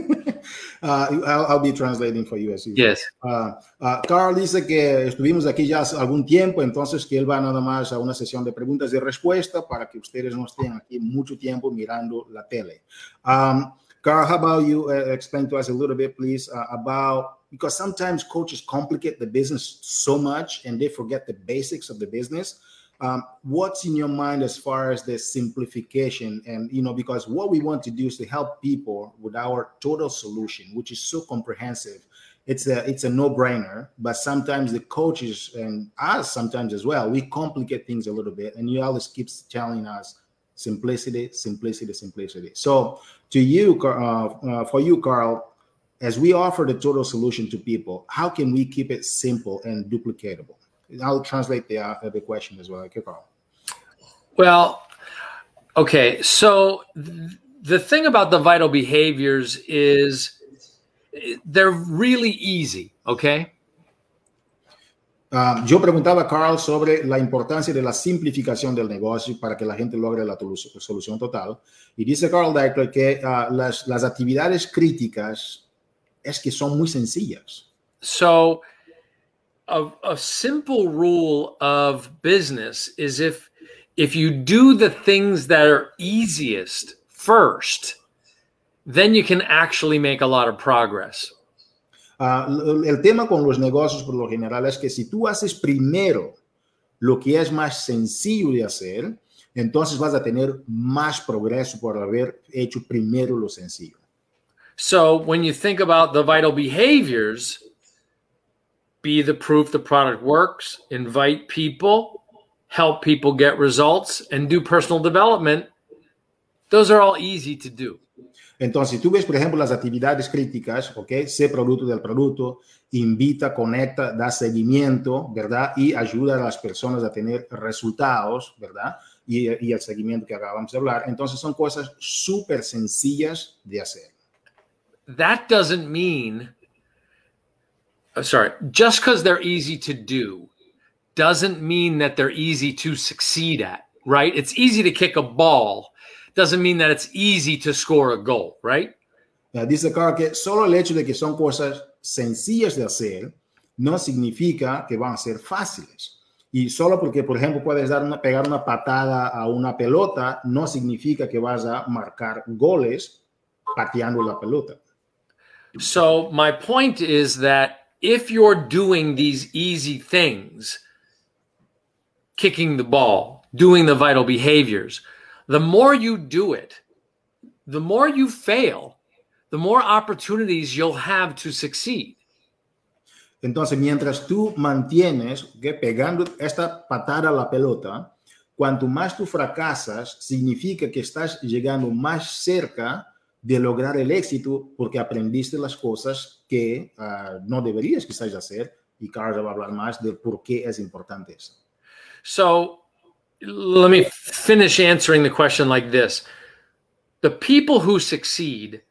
[SPEAKER 1] Uh, I'll, I'll, be translating for you as usual.
[SPEAKER 6] Yes.
[SPEAKER 1] Uh, uh, Carl dice que estuvimos aquí ya hace algún tiempo, entonces que él va nada más a una sesión de preguntas y respuestas para que ustedes no estén aquí mucho tiempo mirando la tele. Um, Carl, how about you uh, explain to us a little bit, please, uh, about because sometimes coaches complicate the business so much and they forget the basics of the business. Um, what's in your mind as far as the simplification? And you know because what we want to do is to help people with our total solution which is so comprehensive. It's a it's a no-brainer but sometimes the coaches and us sometimes as well we complicate things a little bit and you always keeps telling us simplicity simplicity simplicity. So to you uh, uh, for you carl as we offer the total solution to people, how can we keep it simple and duplicatable? I'll translate the, uh, the question as well. Okay, Carl.
[SPEAKER 6] Well, okay. So th- the thing about the vital behaviors is they're really easy, okay?
[SPEAKER 1] Uh, yo preguntaba a Carl sobre la importancia de la simplificación del negocio para que la gente logre la solución total. Y dice Carl Deichler que uh, las, las actividades críticas es que son muy sencillas.
[SPEAKER 6] So, a, a simple rule of business is if if you do the things that are easiest first, then you can actually make a lot of progress.
[SPEAKER 1] Uh, el tema con los negocios por lo general es que si tú haces primero lo que es más sencillo de hacer, entonces vas a tener más progreso por haber hecho primero lo sencillo.
[SPEAKER 6] So when you think about the vital behaviors, be the proof the product works, invite people, help people get results, and do personal development, those are all easy to do.
[SPEAKER 1] Entonces, si tú ves, por ejemplo, las actividades críticas, ¿ok? Sé producto del producto, invita, conecta, da seguimiento, ¿verdad? Y ayuda a las personas a tener resultados, ¿verdad? Y, y el seguimiento que acabamos de hablar. Entonces, son cosas súper sencillas de hacer.
[SPEAKER 6] That doesn't mean, oh, sorry, just because they're easy to do doesn't mean that they're easy to succeed at, right? It's easy to kick a ball doesn't mean that it's easy to score a goal, right?
[SPEAKER 1] Uh, dice Carl que solo el hecho de que son cosas sencillas de hacer no significa que van a ser fáciles. Y solo porque, por ejemplo, puedes dar una, pegar una patada a una pelota, no significa que vas a marcar goles pateando la pelota.
[SPEAKER 6] So my point is that if you're doing these easy things, kicking the ball, doing the vital behaviors, the more you do it, the more you fail, the more opportunities you'll have to succeed.
[SPEAKER 1] Entonces, mientras tú mantienes que pegando esta patada a la pelota, cuanto más tú fracasas, significa que estás llegando más cerca de lograr el éxito porque aprendiste las cosas que uh, no deberías quizás hacer. Y Carlos va a hablar más de por qué es importante eso.
[SPEAKER 6] So, let me finish answering the question like this the people who succeed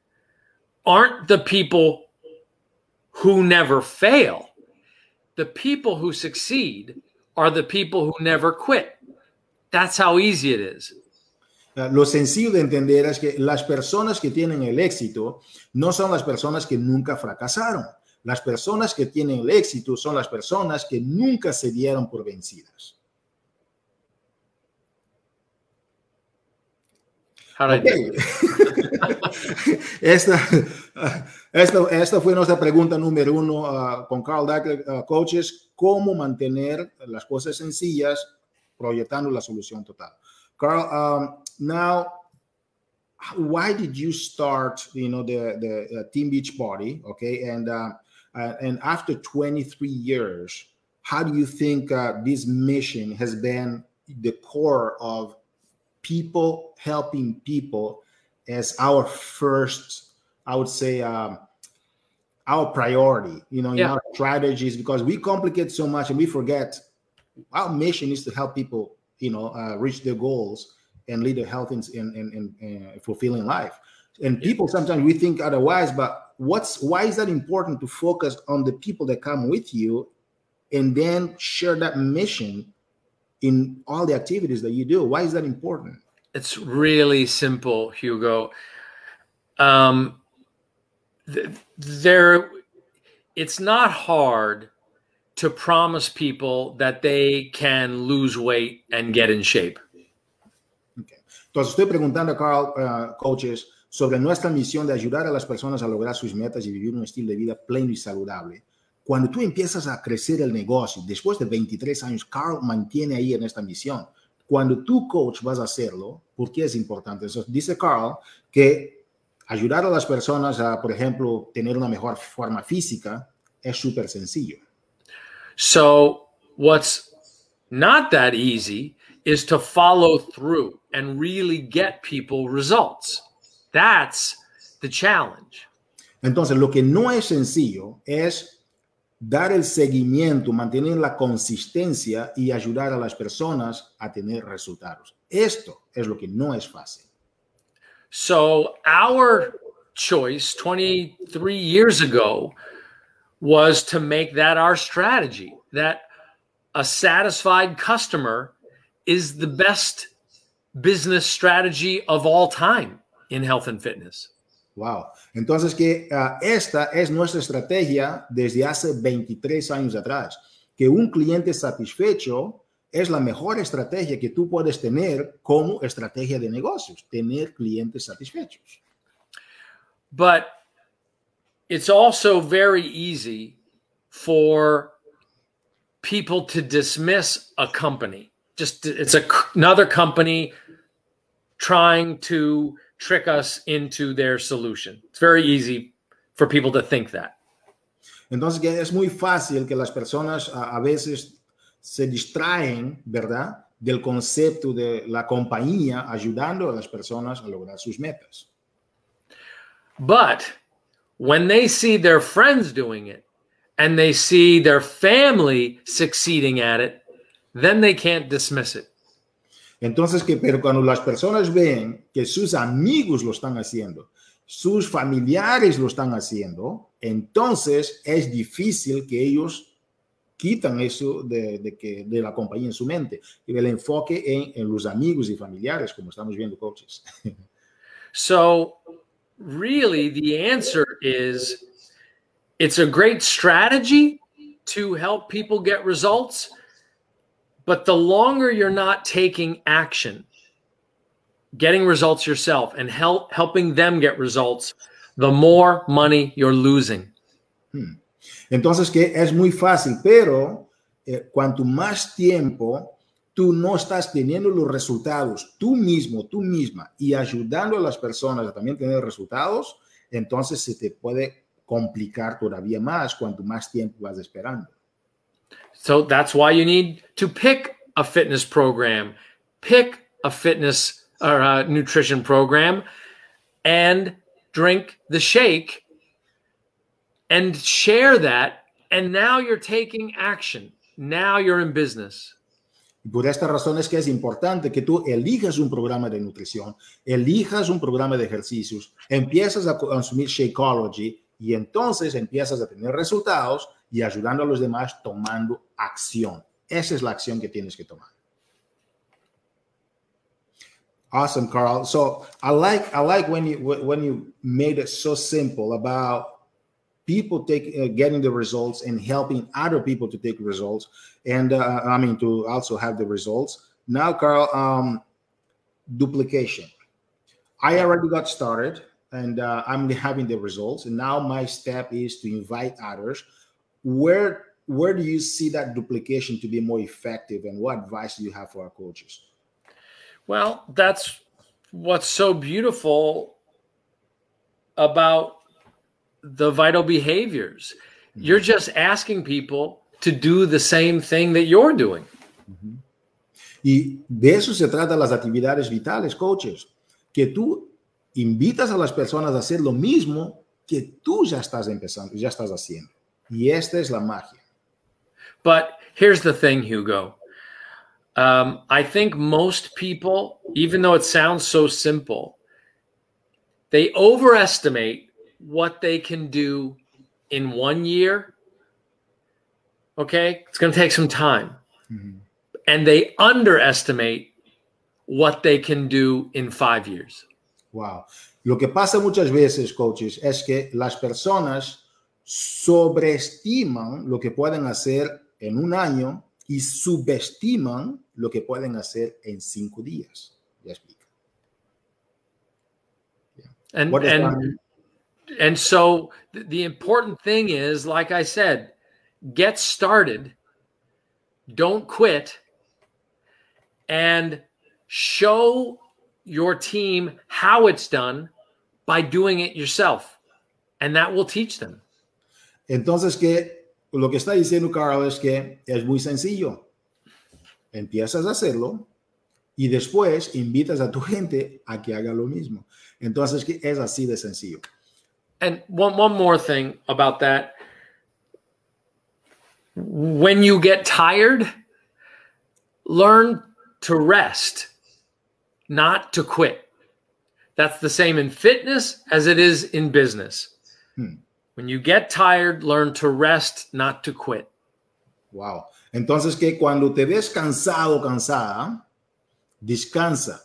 [SPEAKER 6] aren't the people who never fail the people who succeed are the people who never quit that's how easy it is
[SPEAKER 1] Lo sencillo de entender es que las personas que tienen el éxito no son las personas que nunca fracasaron. Las personas que tienen el éxito son las personas que nunca se dieron por vencidas. Okay. esta, esta, esta, fue nuestra pregunta número uno uh, con Carl Dackler, uh, coaches, cómo mantener las cosas sencillas proyectando la solución total. Carl, um, now, why did you start, you know, the, the uh, Team Beach Party, okay? And, uh, and after 23 years, how do you think uh, this mission has been the core of people helping people as our first, I would say, um, our priority, you know, in yeah. our strategies, because we complicate so much and we forget our mission is to help people, you know, uh, reach their goals and lead a healthy and in, in, in, fulfilling life. And people sometimes we think otherwise, but what's why is that important to focus on the people that come with you and then share that mission in all the activities that you do. Why is that important?
[SPEAKER 6] It's really simple, Hugo. Um, th- there, it's not hard to promise people that they can lose weight and get in shape.
[SPEAKER 1] Entonces estoy preguntando a Carl, uh, coaches, sobre nuestra misión de ayudar a las personas a lograr sus metas y vivir un estilo de vida pleno y saludable. Cuando tú empiezas a crecer el negocio, después de 23 años, Carl mantiene ahí en esta misión. Cuando tú, coach, vas a hacerlo, ¿por qué es importante? Eso dice Carl que ayudar a las personas a, por ejemplo, tener una mejor forma física es súper sencillo.
[SPEAKER 6] So, what's not that easy is to follow through and really get people results. That's the challenge.
[SPEAKER 1] Entonces, lo que no es sencillo es dar el seguimiento, mantener la consistencia y ayudar a las personas a tener resultados. Esto es lo que no es fácil.
[SPEAKER 6] So, our choice 23 years ago was to make that our strategy that a satisfied customer is the best business strategy of all time in health and fitness.
[SPEAKER 1] Wow. Entonces que uh, esta es nuestra estrategia desde hace 23 años atrás, que un cliente satisfecho es la mejor estrategia que tú puedes tener como estrategia de negocios, tener clientes satisfechos.
[SPEAKER 6] But it's also very easy for people to dismiss a company. Just it's a, another company trying to trick us into their solution. It's very easy for people to think that.
[SPEAKER 1] Entonces que es muy fácil que las personas a, a veces se distraen, ¿verdad? Del concepto de la compañía ayudando a las personas a lograr sus metas.
[SPEAKER 6] But when they see their friends doing it and they see their family succeeding at it, then they can't dismiss it.
[SPEAKER 1] Entonces, que, pero cuando las personas ven que sus amigos lo están haciendo, sus familiares lo están haciendo, entonces es difícil que ellos quitan eso de, de, que, de la compañía en su mente y el enfoque en, en los amigos y familiares, como estamos viendo, coaches.
[SPEAKER 6] so, really, the answer is it's a great strategy to help people get results but the longer you're not taking action, getting results yourself and help helping them get results, the more money you're losing.
[SPEAKER 1] Hmm. Entonces que es muy fácil, pero eh, cuanto más tiempo tú no estás teniendo los resultados tú mismo, tú misma y ayudando a las personas a también tener resultados, entonces se te puede complicar todavía más cuanto más tiempo vas esperando.
[SPEAKER 6] So that's why you need to pick a fitness program, pick a fitness or a nutrition program, and drink the shake and share that. And now you're taking action. Now you're in business.
[SPEAKER 1] Por esta razón es que es importante que tú elijas un programa de nutrición, elijas un programa de ejercicios, empiezas a consumir Shakeology y entonces empiezas a tener resultados y ayudando a los demás tomando acción. Esa es la acción que tienes que tomar. Awesome, Carl. So I like I like when you when you made it so simple about people take uh, getting the results and helping other people to take results, and uh, I mean to also have the results. Now, Carl, um, duplication. I already got started, and uh, I'm having the results. And now my step is to invite others. Where where do you see that duplication to be more effective and what advice do you have for our coaches
[SPEAKER 6] well that's what's so beautiful about the vital behaviors mm-hmm. you're just asking people to do the same thing that you're doing
[SPEAKER 1] mm-hmm. y de eso se trata las actividades vitales coaches que tú invitas a las personas a hacer lo mismo que tú ya estás empezando ya estás haciendo y esta es la magia
[SPEAKER 6] But here's the thing, Hugo. Um, I think most people, even though it sounds so simple, they overestimate what they can do in one year. Okay, it's going to take some time. Mm-hmm. And they underestimate what they can do in five years.
[SPEAKER 1] Wow. Lo que pasa muchas veces, coaches, es que las personas sobreestiman lo que pueden hacer en un año y subestiman lo que pueden hacer en cinco días. Ya explica.
[SPEAKER 6] Yeah. And, and, and so the important thing is, like I said, get started, don't quit, and show your team how it's done by doing it yourself. And that will teach them.
[SPEAKER 1] Entonces, que lo que está diciendo Carl es que es muy sencillo. Empiezas a hacerlo y después invitas a tu gente a que haga lo mismo. Entonces, que es así de sencillo.
[SPEAKER 6] And one one more thing about that. When you get tired, learn to rest, not to quit. That's the same in fitness as it is in business.
[SPEAKER 1] Hmm.
[SPEAKER 6] When you get tired, learn to rest, not to quit.
[SPEAKER 1] Wow. Entonces que cuando te ves cansado, cansada, descansa,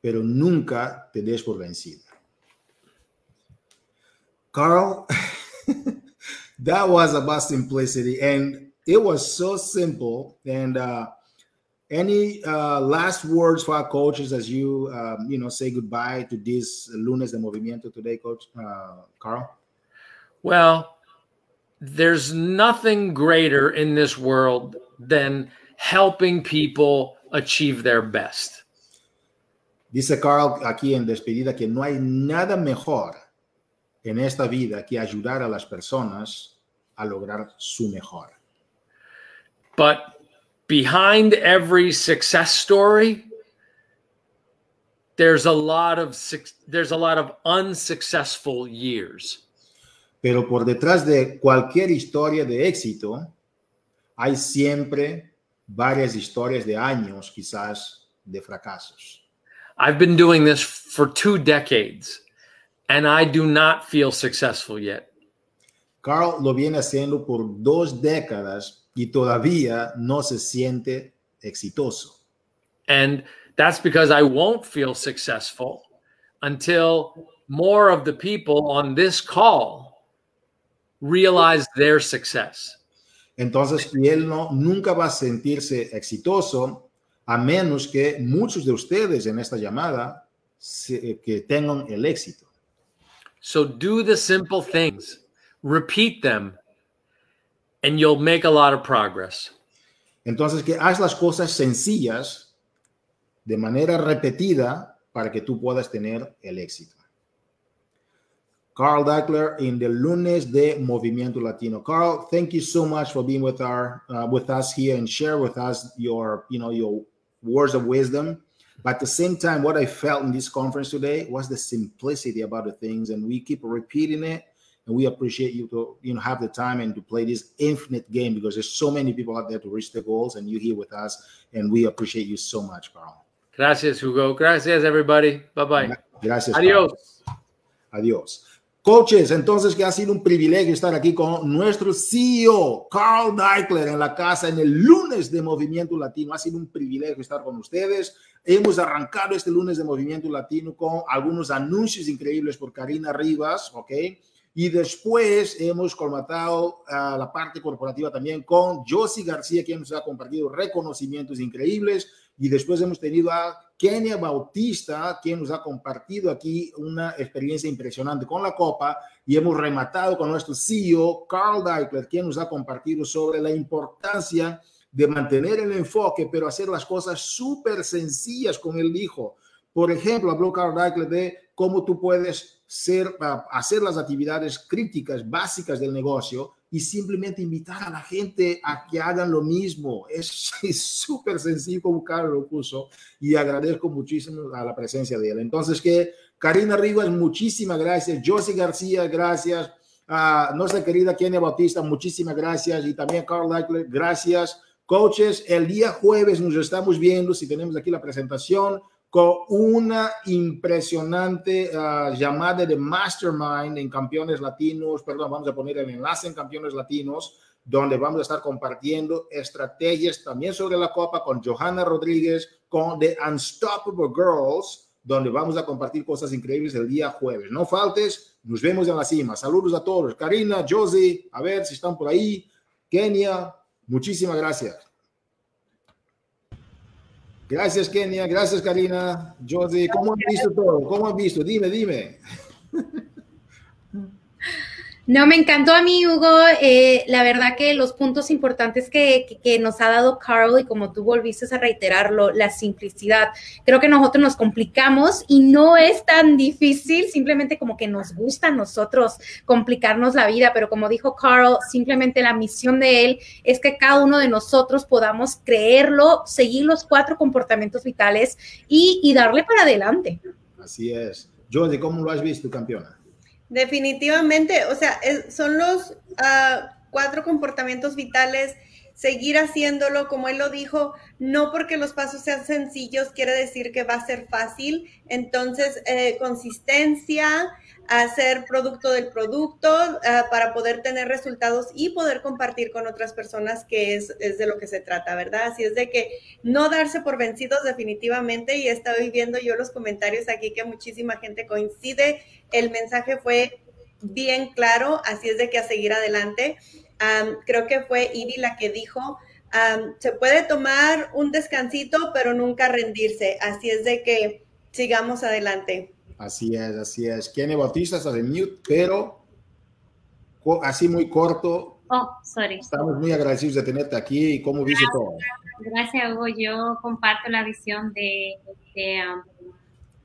[SPEAKER 1] pero nunca te des por vencida. Carl, that was about simplicity, and it was so simple. And uh, any uh, last words for our coaches as you, um, you know, say goodbye to this lunes de movimiento today, Coach uh, Carl?
[SPEAKER 6] Well, there's nothing greater in this world than helping people achieve their best.
[SPEAKER 1] Dice Carl aquí en despedida que no hay nada mejor en esta vida que ayudar a las personas a lograr su mejor.
[SPEAKER 6] But behind every success story, there's a lot of there's a lot of unsuccessful years.
[SPEAKER 1] Pero por detrás de cualquier historia de éxito, hay siempre varias historias de años, quizás, de fracasos.
[SPEAKER 6] I've been doing this for two decades and I do not feel successful yet.
[SPEAKER 1] Carl lo viene haciendo por dos décadas y todavía no se siente exitoso.
[SPEAKER 6] And that's because I won't feel successful until more of the people on this call realize their success.
[SPEAKER 1] Entonces, y él no, nunca va a sentirse exitoso a menos que muchos de ustedes en esta llamada se- que tengan el éxito.
[SPEAKER 6] So do the simple things, repeat them, and you'll make a lot of progress.
[SPEAKER 1] Entonces, que haz las cosas sencillas de manera repetida para que tú puedas tener el éxito. Carl Dackler in the lunes de Movimiento Latino. Carl, thank you so much for being with our uh, with us here and share with us your you know your words of wisdom. But at the same time, what I felt in this conference today was the simplicity about the things, and we keep repeating it. And we appreciate you to you know have the time and to play this infinite game because there's so many people out there to reach their goals, and you're here with us, and we appreciate you so much, Carl.
[SPEAKER 6] Gracias, Hugo. Gracias, everybody. Bye bye.
[SPEAKER 1] Gracias. Carl.
[SPEAKER 6] Adios.
[SPEAKER 1] Adiós. Coaches, entonces que ha sido un privilegio estar aquí con nuestro CEO, Carl Deichler, en la casa en el lunes de Movimiento Latino. Ha sido un privilegio estar con ustedes. Hemos arrancado este lunes de Movimiento Latino con algunos anuncios increíbles por Karina Rivas, ¿ok? Y después hemos colmatado a la parte corporativa también con Josie García, quien nos ha compartido reconocimientos increíbles. Y después hemos tenido a Kenia Bautista, quien nos ha compartido aquí una experiencia impresionante con la Copa. Y hemos rematado con nuestro CEO, Carl Deichler, quien nos ha compartido sobre la importancia de mantener el enfoque, pero hacer las cosas súper sencillas, como él dijo. Por ejemplo, habló Carl Deichler de cómo tú puedes ser, hacer las actividades críticas, básicas del negocio y simplemente invitar a la gente a que hagan lo mismo. Es súper sencillo como Carlos lo puso y agradezco muchísimo a la presencia de él. Entonces, que Karina Rivas, muchísimas gracias. Josie García, gracias. Uh, nuestra querida Kenia Bautista, muchísimas gracias. Y también Carl Deichler, gracias. Coaches, el día jueves nos estamos viendo, si tenemos aquí la presentación, con una impresionante uh, llamada de Mastermind en Campeones Latinos, perdón, vamos a poner el enlace en Campeones Latinos, donde vamos a estar compartiendo estrategias también sobre la Copa con Johanna Rodríguez, con The Unstoppable Girls, donde vamos a compartir cosas increíbles el día jueves. No faltes, nos vemos en la cima. Saludos a todos. Karina, Josie, a ver si están por ahí. Kenia, muchísimas gracias. Gracias, Kenia. Gracias, Karina. Josie, ¿cómo han visto todo? ¿Cómo han visto? Dime, dime.
[SPEAKER 3] No, me encantó a mí, Hugo. Eh, la verdad que los puntos importantes que, nos ha dado Carl y como tú volviste a reiterarlo, la simplicidad. Creo que nosotros nos complicamos y no es tan difícil, simplemente como que nos gusta a nosotros complicarnos la vida, pero como dijo Carl, simplemente la misión de él es que cada uno de nosotros podamos creerlo, seguir los cuatro comportamientos vitales y, darle para adelante.
[SPEAKER 1] Así es. Jody, ¿cómo lo has visto, campeona?
[SPEAKER 4] Definitivamente, o sea, son los ah, cuatro comportamientos vitales seguir haciéndolo, como él lo dijo, no porque los pasos sean sencillos quiere decir que va a ser fácil. Entonces, eh, consistencia, hacer producto del producto ah, para poder tener resultados y poder compartir con otras personas, que es, es, de lo que se trata, ¿verdad? Así es de que no darse por vencidos definitivamente y estoy viendo yo los comentarios aquí que muchísima gente coincide. El mensaje fue bien claro, así es de que a seguir adelante creo que fue Ivy la que dijo, se puede tomar un descansito, pero nunca rendirse. Así es de que sigamos adelante.
[SPEAKER 1] Así es, así es. Kenny Bautista está de mute, pero así muy corto.
[SPEAKER 5] Oh, sorry.
[SPEAKER 1] Estamos muy agradecidos de tenerte aquí y cómo viste todo.
[SPEAKER 5] Gracias, Hugo. Yo comparto la visión de, de,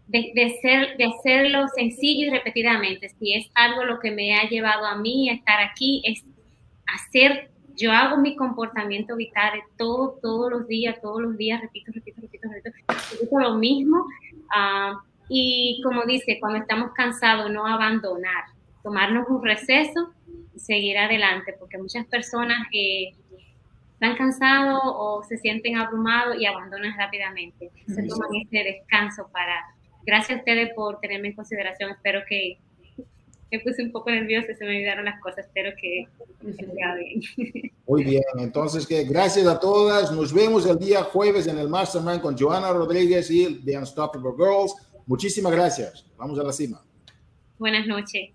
[SPEAKER 5] de, ser, de hacerlo sencillo y repetidamente. Si es algo lo que me ha llevado a mí a estar aquí, es hacer, yo hago mi comportamiento vital todo, todos los días, todos los días, repito, repito, repito, repito, repito lo mismo. Ah, y como dice, cuando estamos cansados, no abandonar, tomarnos un receso y seguir adelante, porque muchas personas eh, están cansados o se sienten abrumados y abandonan rápidamente. Se toman este descanso para... Gracias a ustedes por tenerme en consideración. Espero que me puse un poco nerviosa, se me olvidaron las cosas, espero que bien.
[SPEAKER 1] Muy bien, entonces que gracias a todas, nos vemos el día jueves en el Mastermind con Joana Rodríguez y The Unstoppable Girls. Muchísimas gracias, vamos a la cima.
[SPEAKER 5] Buenas noches.